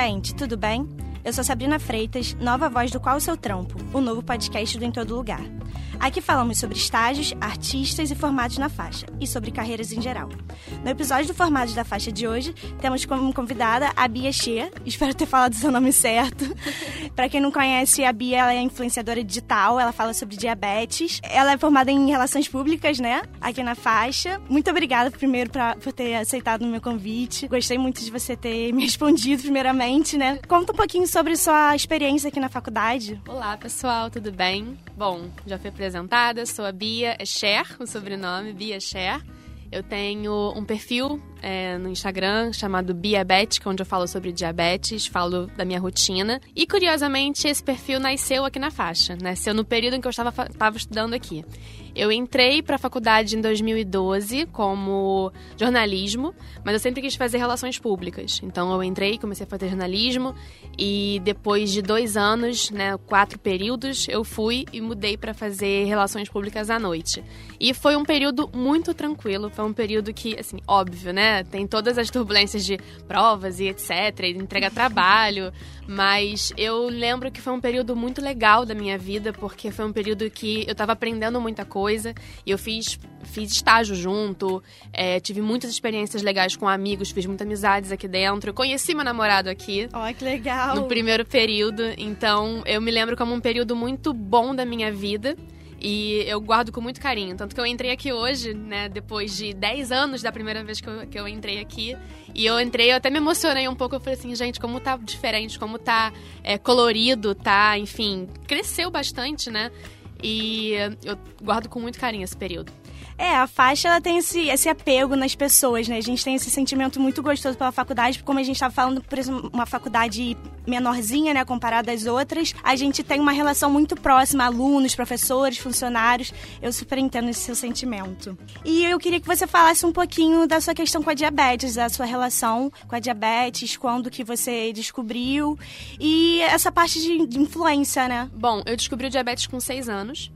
Gente, tudo bem? Eu sou Sabrina Freitas, nova voz do Qual o Seu Trampo, o novo podcast do Em Todo Lugar. Aqui falamos sobre estágios, artistas e formatos na faixa, e sobre carreiras em geral. No episódio do Formatos da Faixa de hoje, temos como convidada a Bia Xê, espero ter falado seu nome certo. Para quem não conhece, a Bia ela é influenciadora digital, ela fala sobre diabetes. Ela é formada em relações públicas, né, aqui na faixa. Muito obrigada primeiro pra, por ter aceitado o meu convite. Gostei muito de você ter me respondido primeiramente, né. Conta um pouquinho sobre sua experiência aqui na faculdade. Olá, pessoal, tudo bem? Bom, já fui apresentada, sou a Bia Cher, o sobrenome, Bia Cher. Eu tenho um perfil é, no Instagram chamado Biabética, onde eu falo sobre diabetes, falo da minha rotina. E curiosamente, esse perfil nasceu aqui na faixa. Nasceu no período em que eu estava, estava estudando aqui. Eu entrei para a faculdade em 2012 como jornalismo, mas eu sempre quis fazer relações públicas. Então eu entrei, comecei a fazer jornalismo e depois de dois anos, né, quatro períodos, eu fui e mudei para fazer relações públicas à noite. E foi um período muito tranquilo, foi um período que, assim, óbvio, né, tem todas as turbulências de provas e etc, e entrega trabalho, mas eu lembro que foi um período muito legal da minha vida, porque foi um período que eu estava aprendendo muita coisa e eu fiz, fiz estágio junto, é, tive muitas experiências legais com amigos, fiz muitas amizades aqui dentro. Eu conheci meu namorado aqui. Ó, oh, que legal! No primeiro período. Então, eu me lembro como um período muito bom da minha vida. E eu guardo com muito carinho. Tanto que eu entrei aqui hoje, né, depois de 10 anos da primeira vez que eu, que eu entrei aqui. E eu entrei, eu até me emocionei um pouco. Eu falei assim, gente, como tá diferente, como tá é, colorido, tá, enfim, cresceu bastante, né? E eu guardo com muito carinho esse período. É, a faixa ela tem esse, esse apego nas pessoas, né? A gente tem esse sentimento muito gostoso pela faculdade, como a gente estava falando, por exemplo, uma faculdade menorzinha, né, comparada às outras, a gente tem uma relação muito próxima, alunos, professores, funcionários. Eu super entendo esse seu sentimento. E eu queria que você falasse um pouquinho da sua questão com a diabetes, da sua relação com a diabetes, quando que você descobriu e essa parte de, de influência, né? Bom, eu descobri o diabetes com seis anos.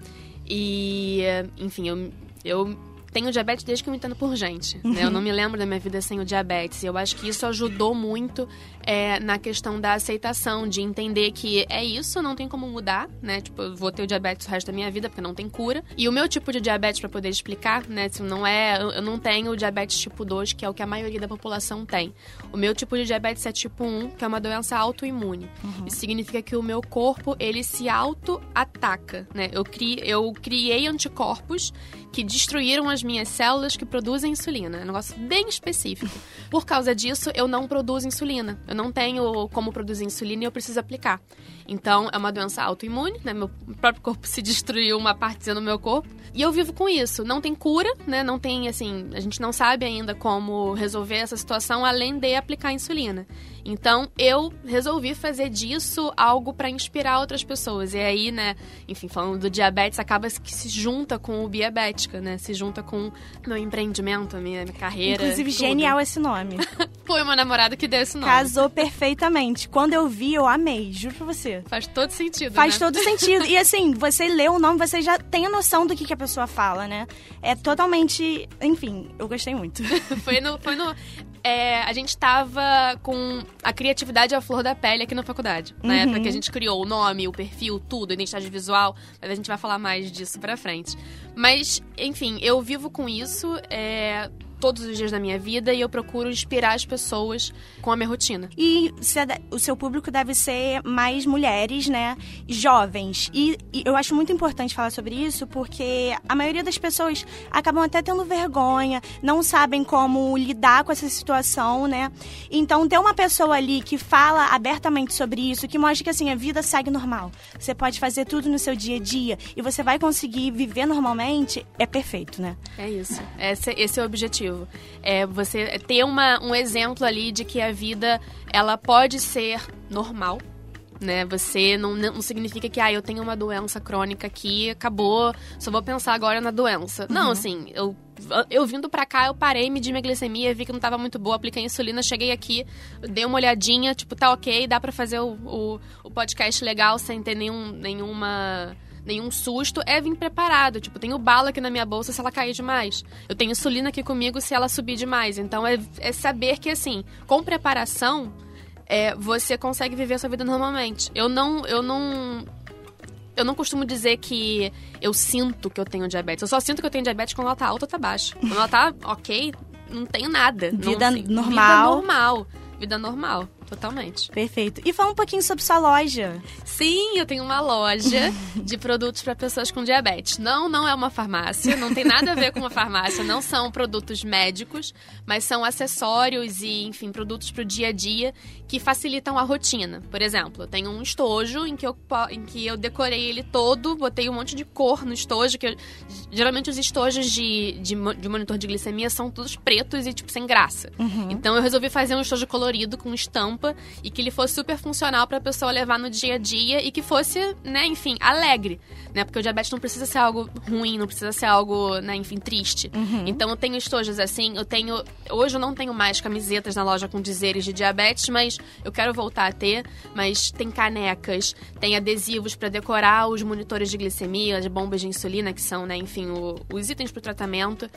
E, enfim, eu eu tenho diabetes desde que eu me entendo por gente. Uhum. Né? Eu não me lembro da minha vida sem o diabetes. E eu acho que isso ajudou muito é, na questão da aceitação, de entender que é isso, não tem como mudar, né? Tipo, eu vou ter o diabetes o resto da minha vida, porque não tem cura. E o meu tipo de diabetes, para poder explicar, né? Se não é. Eu não tenho o diabetes tipo 2, que é o que a maioria da população tem. O meu tipo de diabetes é tipo 1, que é uma doença autoimune. Uhum. Isso significa que o meu corpo, ele se auto-ataca, né? Eu, cri, eu criei anticorpos que destruíram as minhas células que produzem insulina. É um negócio bem específico. Por causa disso, eu não produzo insulina. Eu não tenho como produzir insulina e eu preciso aplicar. Então, é uma doença autoimune, né? Meu próprio corpo se destruiu uma partezinha do meu corpo. E eu vivo com isso. Não tem cura, né? Não tem, assim, a gente não sabe ainda como resolver essa situação além de aplicar insulina. Então, eu resolvi fazer disso algo para inspirar outras pessoas. E aí, né, enfim, falando do diabetes, acaba que se junta com o Biabética, né? Se junta com meu empreendimento, a minha carreira. Inclusive, tudo. genial esse nome. Foi meu namorado que deu esse nome. Casou perfeitamente. Quando eu vi, eu amei, juro pra você. Faz todo sentido. Faz né? todo sentido. E assim, você lê o nome, você já tem a noção do que, que a pessoa fala, né? É totalmente. Enfim, eu gostei muito. foi no. Foi no é, a gente tava com a criatividade à flor da pele aqui na faculdade. Na uhum. época que a gente criou o nome, o perfil, tudo, a identidade visual. Mas a gente vai falar mais disso pra frente. Mas, enfim, eu vivo com isso. É, todos os dias da minha vida e eu procuro inspirar as pessoas com a minha rotina. E o seu público deve ser mais mulheres, né? Jovens. E, e, eu acho muito importante falar sobre isso porque a maioria das pessoas acabam até tendo vergonha, não sabem como lidar com essa situação, né? Então, ter uma pessoa ali que fala abertamente sobre isso, que mostra que assim, a vida segue normal. Você pode fazer tudo no seu dia a dia e você vai conseguir viver normalmente, é perfeito, né? É isso. Esse, esse é o objetivo positivo. É você ter uma, um exemplo ali de que a vida ela pode ser normal, né? Você não, não significa que ah, eu tenho uma doença crônica aqui, acabou, só vou pensar agora na doença. Uhum. Não, assim, eu eu vindo pra cá, eu parei, medi minha glicemia, vi que não tava muito boa, apliquei insulina, cheguei aqui, dei uma olhadinha, tipo, tá ok, dá pra fazer o, o, o podcast legal sem ter nenhum, nenhuma nenhum susto, é vir preparado. Tipo, tenho bala aqui na minha bolsa se ela cair demais. Eu tenho insulina aqui comigo se ela subir demais. Então, é, é saber que, assim, com preparação, é, você consegue viver a sua vida normalmente. Eu não, eu não, eu não costumo dizer que eu sinto que eu tenho diabetes. Eu só sinto que eu tenho diabetes quando ela tá alta ou tá baixa. Quando ela tá ok, não tenho nada. Vida não, normal. Vida normal. Vida normal. Totalmente. Perfeito. E fala um pouquinho sobre sua loja. Sim, eu tenho uma loja de produtos para pessoas com diabetes. Não, não é uma farmácia, não tem nada a ver com uma farmácia, não são produtos médicos, mas são acessórios e, enfim, produtos para o dia a dia que facilitam a rotina. Por exemplo, eu tenho um estojo em que eu, em que eu decorei ele todo, botei um monte de cor no estojo, que eu, geralmente os estojos de, de, de, monitor de glicemia são todos pretos e, tipo, sem graça. Uhum. Então eu resolvi fazer um estojo colorido com estampa e que ele fosse super funcional para a pessoa levar no dia a dia e que fosse, né, enfim, alegre, né? Porque o diabetes não precisa ser algo ruim, não precisa ser algo, né, enfim, triste. Uhum. Então eu tenho estojos assim, eu tenho, hoje eu não tenho mais camisetas na loja com dizeres de diabetes, mas eu quero voltar a ter, mas tem canecas, tem adesivos para decorar os monitores de glicemia, as bombas de insulina que são, né, enfim, o, os itens para o tratamento,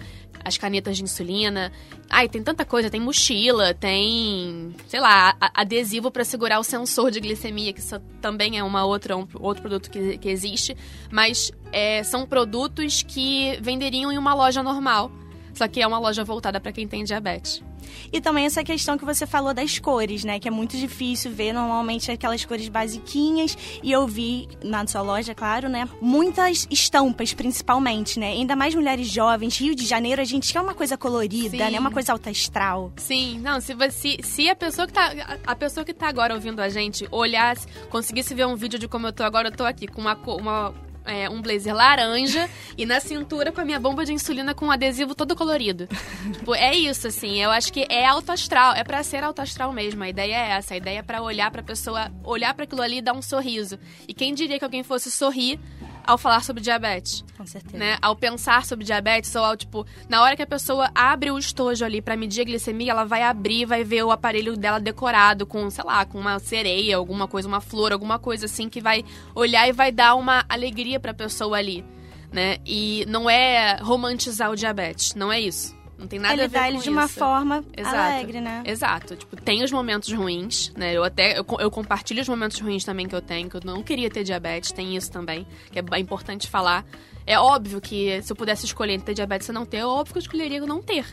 as canetas de insulina. Ai, tem tanta coisa, tem mochila, tem, sei lá, adesivo para segurar o sensor de glicemia, que isso também é uma outra, um outro produto que, que existe. Mas é, são produtos que venderiam em uma loja normal. Só que é uma loja voltada para quem tem diabetes. E também essa questão que você falou das cores, né? Que é muito difícil ver normalmente aquelas cores basiquinhas. E eu vi na sua loja, claro, né? Muitas estampas, principalmente, né? Ainda mais mulheres jovens. Rio de Janeiro, a gente quer uma coisa colorida, Sim. né? Uma coisa alta astral. Sim, não, se, você, se a pessoa que tá. A pessoa que tá agora ouvindo a gente olhar, conseguisse ver um vídeo de como eu tô agora, eu tô aqui com uma, uma é, um blazer laranja e na cintura com a minha bomba de insulina com um adesivo todo colorido. tipo, é isso, assim. Eu acho que é alto astral. É para ser alto astral mesmo. A ideia é essa. A ideia é pra olhar pra pessoa, olhar para aquilo ali e dar um sorriso. E quem diria que alguém fosse sorrir ao falar sobre diabetes. Com certeza. Né? Ao pensar sobre diabetes, ou ao, tipo, na hora que a pessoa abre o estojo ali para medir a glicemia, ela vai abrir, vai ver o aparelho dela decorado com, sei lá, com uma sereia, alguma coisa, uma flor, alguma coisa assim, que vai olhar e vai dar uma alegria pra pessoa ali. Né? E não é romantizar o diabetes, não é isso. Não tem nada ele a ver com ele de uma forma Exato. alegre, né? Exato. Tipo, tem os momentos ruins, né? Eu até eu, eu, compartilho os momentos ruins também que eu tenho, que eu não queria ter diabetes, tem isso também, que é importante falar. É óbvio que se eu pudesse escolher entre ter diabetes e não ter, é óbvio que eu escolheria não ter.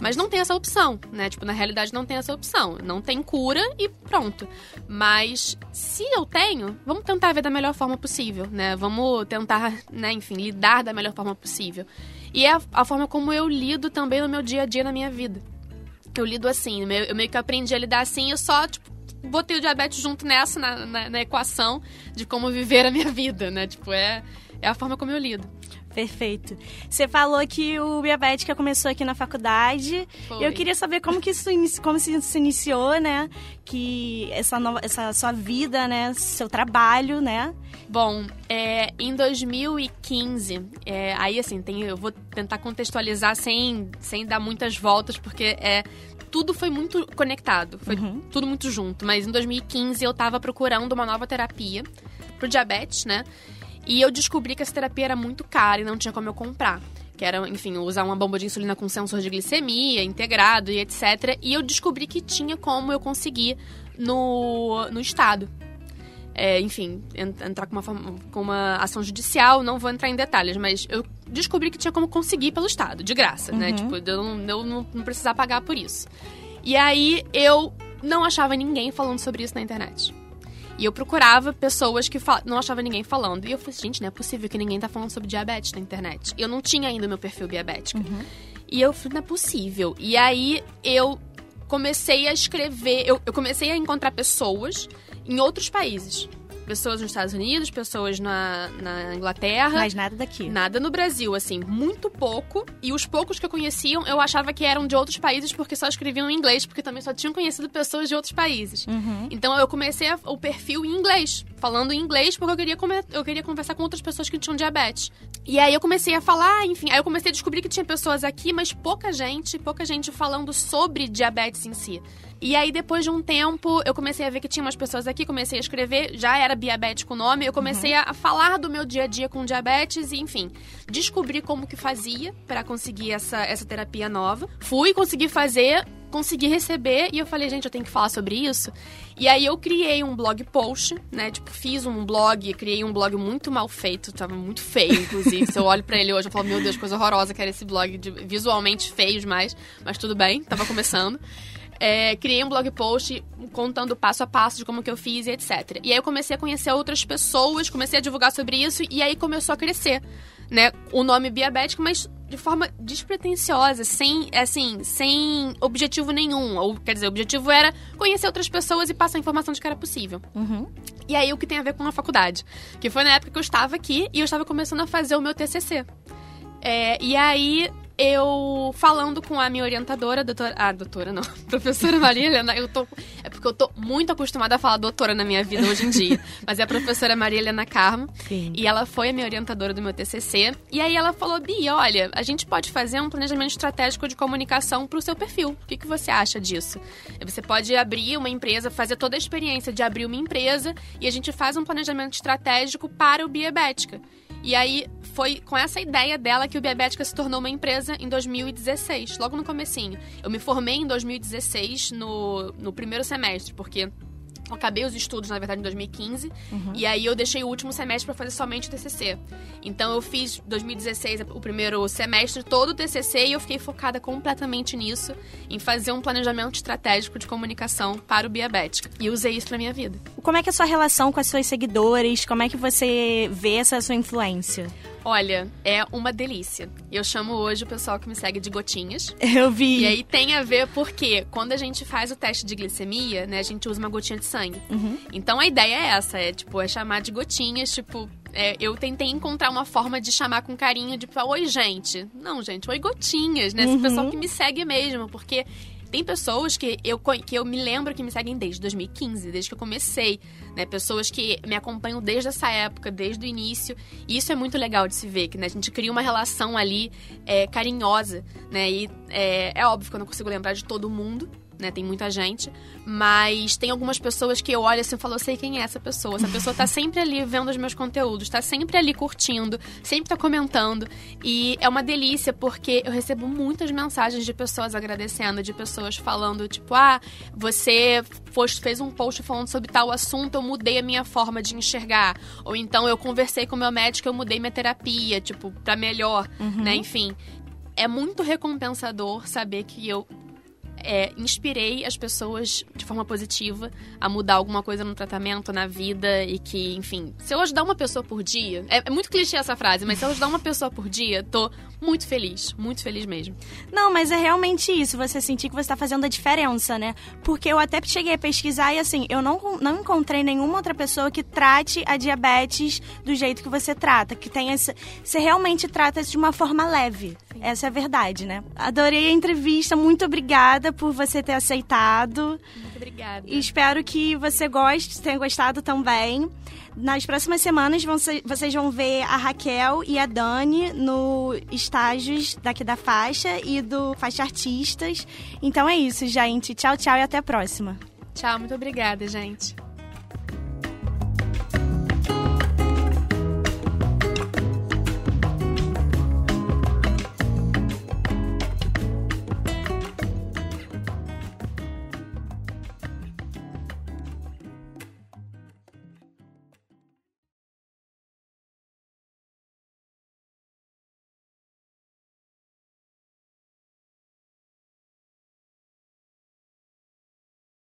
Mas não tem essa opção, né? Tipo, na realidade não tem essa opção. Não tem cura e pronto. Mas se eu tenho, vamos tentar ver da melhor forma possível, né? Vamos tentar, né, enfim, lidar da melhor forma possível. E é a, a forma como eu lido também no meu dia a dia, na minha vida. Eu lido assim, eu meio que aprendi a lidar assim, eu só, tipo, botei o diabetes junto nessa, na, na, na equação de como viver a minha vida, né? Tipo, é, é a forma como eu lido. Perfeito. Você falou que o Biabética começou aqui na faculdade. Foi. Eu queria saber como que isso como se iniciou, né? Que essa nova, essa sua vida, né? Seu trabalho, né? Bom, é, em 2015, é, aí assim, tem, eu vou tentar contextualizar sem, sem dar muitas voltas, porque é tudo foi muito conectado, foi uhum. tudo muito junto. Mas em 2015 eu tava procurando uma nova terapia pro diabetes, né? E eu descobri que essa terapia era muito cara e não tinha como eu comprar. Que era, enfim, usar uma bomba de insulina com sensor de glicemia integrado e etc. E eu descobri que tinha como eu conseguir no, no estado. É, enfim, entrar com uma, com uma ação judicial, não vou entrar em detalhes, mas eu descobri que tinha como conseguir pelo Estado, de graça, né? uhum. né? Tipo, eu, não, eu não, não precisar pagar por isso. E aí eu não achava ninguém falando sobre isso na internet. E eu procurava pessoas que não achava ninguém falando. E eu falei, gente, não é possível que ninguém tá falando sobre diabetes na internet. Eu não tinha ainda meu perfil diabético. Uhum. E eu falei, não é possível. E aí eu comecei a escrever, eu, eu comecei a encontrar pessoas em outros países pessoas nos Estados Unidos, pessoas na, na Inglaterra. Mas nada daqui. Nada no Brasil, assim, muito pouco. E os poucos que eu conheciam, eu achava que eram de outros países porque só escreviam em inglês, porque também só tinham conhecido pessoas de outros países. Uhum. Então eu comecei a, o perfil em inglês, falando em inglês porque eu queria, eu queria conversar com outras pessoas que tinham diabetes. E aí eu comecei a falar, enfim, aí eu comecei a descobrir que tinha pessoas aqui, mas pouca gente, pouca gente falando sobre diabetes em si. E aí, depois de um tempo, eu comecei a ver que tinha umas pessoas aqui, comecei a escrever, já era diabético o nome, eu comecei uhum. a falar do meu dia a dia com diabetes e, enfim, descobri como que fazia para conseguir essa, essa terapia nova. Fui conseguir fazer, consegui receber e eu falei, gente, eu tenho que falar sobre isso. E aí eu criei um blog post, né? Tipo, fiz um blog, criei um blog muito mal feito, tava muito feio, inclusive. Se eu olho para ele hoje, eu falo, meu Deus, coisa horrorosa que era esse blog, de, visualmente feio demais, mas tudo bem, tava começando. É, criei um blog post contando passo a passo de como que eu fiz e etc. E aí eu comecei a conhecer outras pessoas, comecei a divulgar sobre isso e aí começou a crescer, né? O nome Biabético, mas de forma despretensiosa, sem, assim, sem objetivo nenhum. Ou, quer dizer, o objetivo era conhecer outras pessoas e passar a informação de que era possível. Uhum. E aí, o que tem a ver com a faculdade? Que foi na época que eu estava aqui e eu estava começando a fazer o meu TCC. É, e aí, eu falando com a minha orientadora, doutora. Ah, doutora não. Professora Maria Helena, eu tô. É porque eu tô muito acostumada a falar doutora na minha vida hoje em dia. Mas é a professora Maria Helena Carmo. Sim. E ela foi a minha orientadora do meu TCC. E aí ela falou: Bi, olha, a gente pode fazer um planejamento estratégico de comunicação pro seu perfil. O que, que você acha disso? Você pode abrir uma empresa, fazer toda a experiência de abrir uma empresa e a gente faz um planejamento estratégico para o Biebética. E aí foi com essa ideia dela que o Biabética se tornou uma empresa em 2016, logo no comecinho. Eu me formei em 2016 no, no primeiro semestre, porque eu acabei os estudos, na verdade, em 2015. Uhum. E aí eu deixei o último semestre para fazer somente o TCC. Então eu fiz 2016 o primeiro semestre todo o TCC e eu fiquei focada completamente nisso, em fazer um planejamento estratégico de comunicação para o Biabética. E usei isso para minha vida. Como é que é a sua relação com as suas seguidores? Como é que você vê essa sua influência? Olha, é uma delícia. Eu chamo hoje o pessoal que me segue de gotinhas. Eu vi. E aí tem a ver porque quando a gente faz o teste de glicemia, né, a gente usa uma gotinha de sangue. Uhum. Então a ideia é essa, é tipo, é chamar de gotinhas, tipo, é, eu tentei encontrar uma forma de chamar com carinho, de falar, oi, gente. Não, gente, oi, gotinhas, né? Esse Uhum. pessoal que me segue mesmo, porque tem pessoas que eu, que eu me lembro que me seguem desde 2015, desde que eu comecei, né? Pessoas que me acompanham desde essa época, desde o início. E isso é muito legal de se ver, que né, a gente cria uma relação ali é, carinhosa, né? E é, é óbvio que eu não consigo lembrar de todo mundo, né? Tem muita gente. Mas tem algumas pessoas que eu olho assim e falo, eu sei quem é essa pessoa. Essa pessoa tá sempre ali vendo os meus conteúdos, tá sempre ali curtindo, sempre tá comentando. E é uma delícia porque eu recebo muitas mensagens de pessoas agradecendo, de pessoas falando, tipo, ah, você fez um post falando sobre tal assunto, eu mudei a minha forma de enxergar. Ou então eu conversei com o meu médico, eu mudei minha terapia, tipo, pra melhor, né? Enfim. É muito recompensador saber que eu é, inspirei as pessoas de forma positiva a mudar alguma coisa no tratamento, na vida e que, enfim, se eu ajudar uma pessoa por dia, é, é muito clichê essa frase, mas se eu ajudar uma pessoa por dia, tô muito feliz, muito feliz mesmo. Não, mas é realmente isso, você sentir que você tá fazendo a diferença, né? Porque eu até cheguei a pesquisar e assim, eu não, não encontrei nenhuma outra pessoa que trate a diabetes do jeito que você trata, que tenha você realmente trata isso de uma forma leve. Essa é a verdade, né? Adorei a entrevista, muito obrigada por você ter aceitado. Muito obrigada. E espero que você goste, tenha gostado também. Nas próximas semanas vão ser- vocês vão ver a Raquel e a Dani no estágios daqui da faixa e do Faixa Artistas. Então é isso, gente. Tchau, tchau e até a próxima. Tchau, muito obrigada, gente.